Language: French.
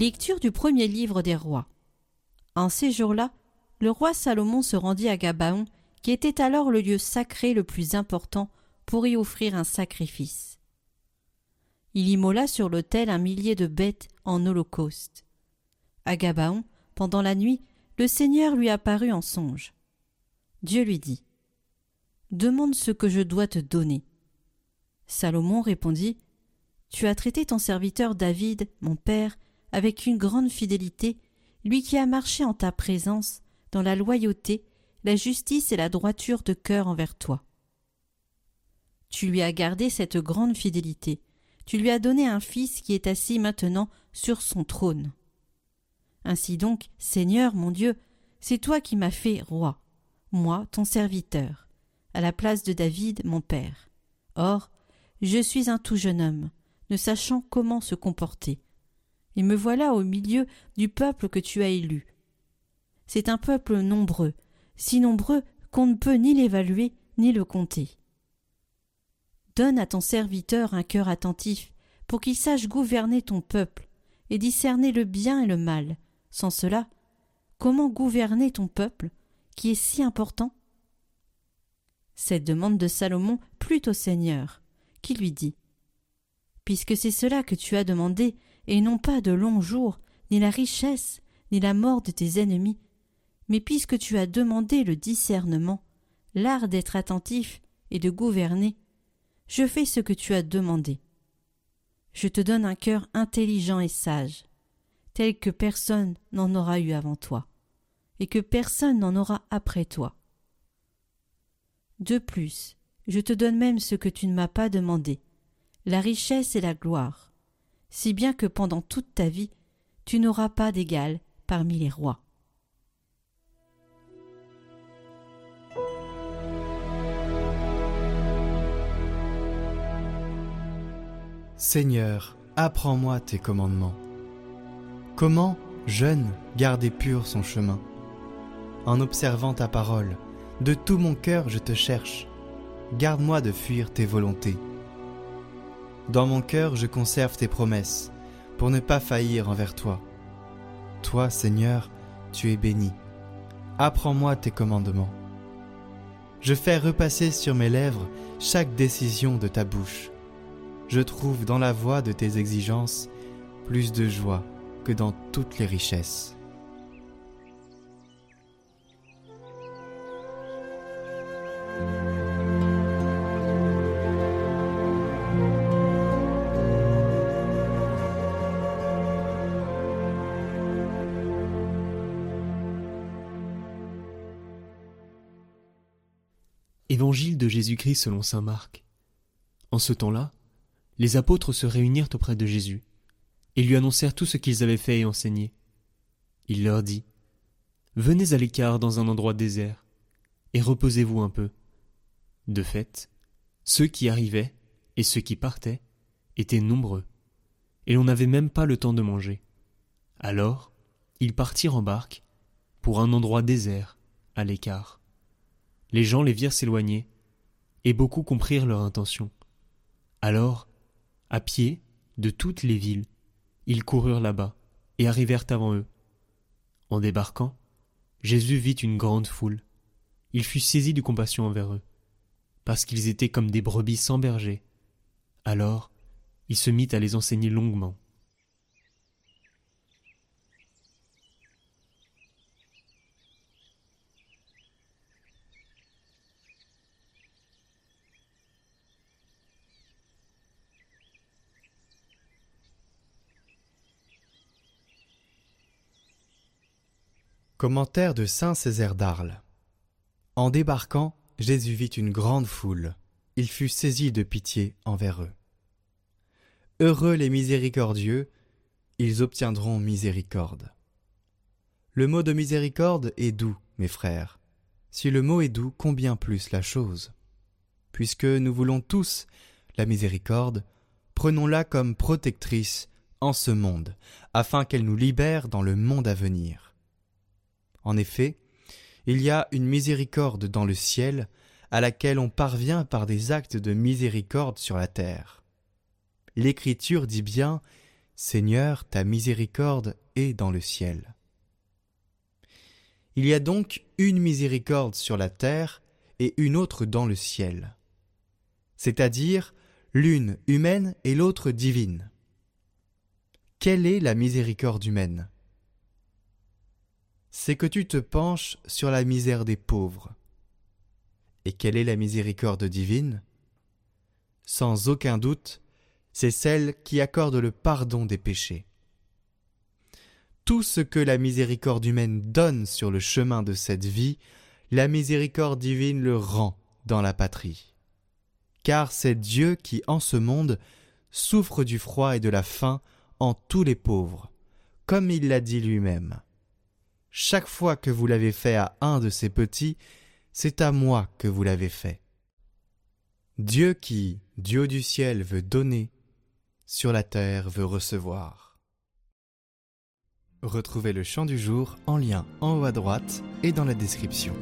Lecture du premier livre des rois. En ces jours-là, le roi Salomon se rendit à Gabaon, qui était alors le lieu sacré le plus important pour y offrir un sacrifice. Il immola sur l'autel un millier de bêtes en holocauste. À Gabaon, pendant la nuit, le Seigneur lui apparut en songe. Dieu lui dit Demande ce que je dois te donner. Salomon répondit Tu as traité ton serviteur David, mon père, avec une grande fidélité, lui qui a marché en ta présence, dans la loyauté, la justice et la droiture de cœur envers toi. Tu lui as gardé cette grande fidélité, tu lui as donné un fils qui est assis maintenant sur son trône. Ainsi donc, Seigneur mon Dieu, c'est toi qui m'as fait roi, moi ton serviteur, à la place de David mon père. Or, je suis un tout jeune homme, ne sachant comment se comporter et me voilà au milieu du peuple que tu as élu. C'est un peuple nombreux, si nombreux qu'on ne peut ni l'évaluer ni le compter. Donne à ton serviteur un cœur attentif, pour qu'il sache gouverner ton peuple, et discerner le bien et le mal. Sans cela, comment gouverner ton peuple, qui est si important? Cette demande de Salomon plut au Seigneur, qui lui dit Puisque c'est cela que tu as demandé, et non pas de longs jours, ni la richesse, ni la mort de tes ennemis, mais puisque tu as demandé le discernement, l'art d'être attentif et de gouverner, je fais ce que tu as demandé. Je te donne un cœur intelligent et sage, tel que personne n'en aura eu avant toi, et que personne n'en aura après toi. De plus, je te donne même ce que tu ne m'as pas demandé, la richesse et la gloire si bien que pendant toute ta vie, tu n'auras pas d'égal parmi les rois. Seigneur, apprends-moi tes commandements. Comment, jeune, garder pur son chemin? En observant ta parole, de tout mon cœur je te cherche. Garde-moi de fuir tes volontés. Dans mon cœur, je conserve tes promesses, pour ne pas faillir envers toi. Toi, Seigneur, tu es béni. Apprends-moi tes commandements. Je fais repasser sur mes lèvres chaque décision de ta bouche. Je trouve dans la voix de tes exigences plus de joie que dans toutes les richesses. Évangile de Jésus-Christ selon saint Marc. En ce temps-là, les apôtres se réunirent auprès de Jésus et lui annoncèrent tout ce qu'ils avaient fait et enseigné. Il leur dit Venez à l'écart dans un endroit désert et reposez-vous un peu. De fait, ceux qui arrivaient et ceux qui partaient étaient nombreux, et l'on n'avait même pas le temps de manger. Alors, ils partirent en barque pour un endroit désert à l'écart. Les gens les virent s'éloigner, et beaucoup comprirent leur intention. Alors, à pied, de toutes les villes, ils coururent là-bas, et arrivèrent avant eux. En débarquant, Jésus vit une grande foule. Il fut saisi de compassion envers eux, parce qu'ils étaient comme des brebis sans berger. Alors, il se mit à les enseigner longuement. Commentaire de Saint Césaire d'Arles. En débarquant, Jésus vit une grande foule. Il fut saisi de pitié envers eux. Heureux les miséricordieux, ils obtiendront miséricorde. Le mot de miséricorde est doux, mes frères. Si le mot est doux, combien plus la chose? Puisque nous voulons tous la miséricorde, prenons-la comme protectrice en ce monde, afin qu'elle nous libère dans le monde à venir. En effet, il y a une miséricorde dans le ciel à laquelle on parvient par des actes de miséricorde sur la terre. L'Écriture dit bien Seigneur, ta miséricorde est dans le ciel. Il y a donc une miséricorde sur la terre et une autre dans le ciel, c'est-à-dire l'une humaine et l'autre divine. Quelle est la miséricorde humaine? C'est que tu te penches sur la misère des pauvres. Et quelle est la miséricorde divine? Sans aucun doute, c'est celle qui accorde le pardon des péchés. Tout ce que la miséricorde humaine donne sur le chemin de cette vie, la miséricorde divine le rend dans la patrie. Car c'est Dieu qui, en ce monde, souffre du froid et de la faim en tous les pauvres, comme il l'a dit lui-même. Chaque fois que vous l'avez fait à un de ces petits, c'est à moi que vous l'avez fait. Dieu qui, Dieu du ciel, veut donner, sur la terre veut recevoir. Retrouvez le chant du jour en lien en haut à droite et dans la description.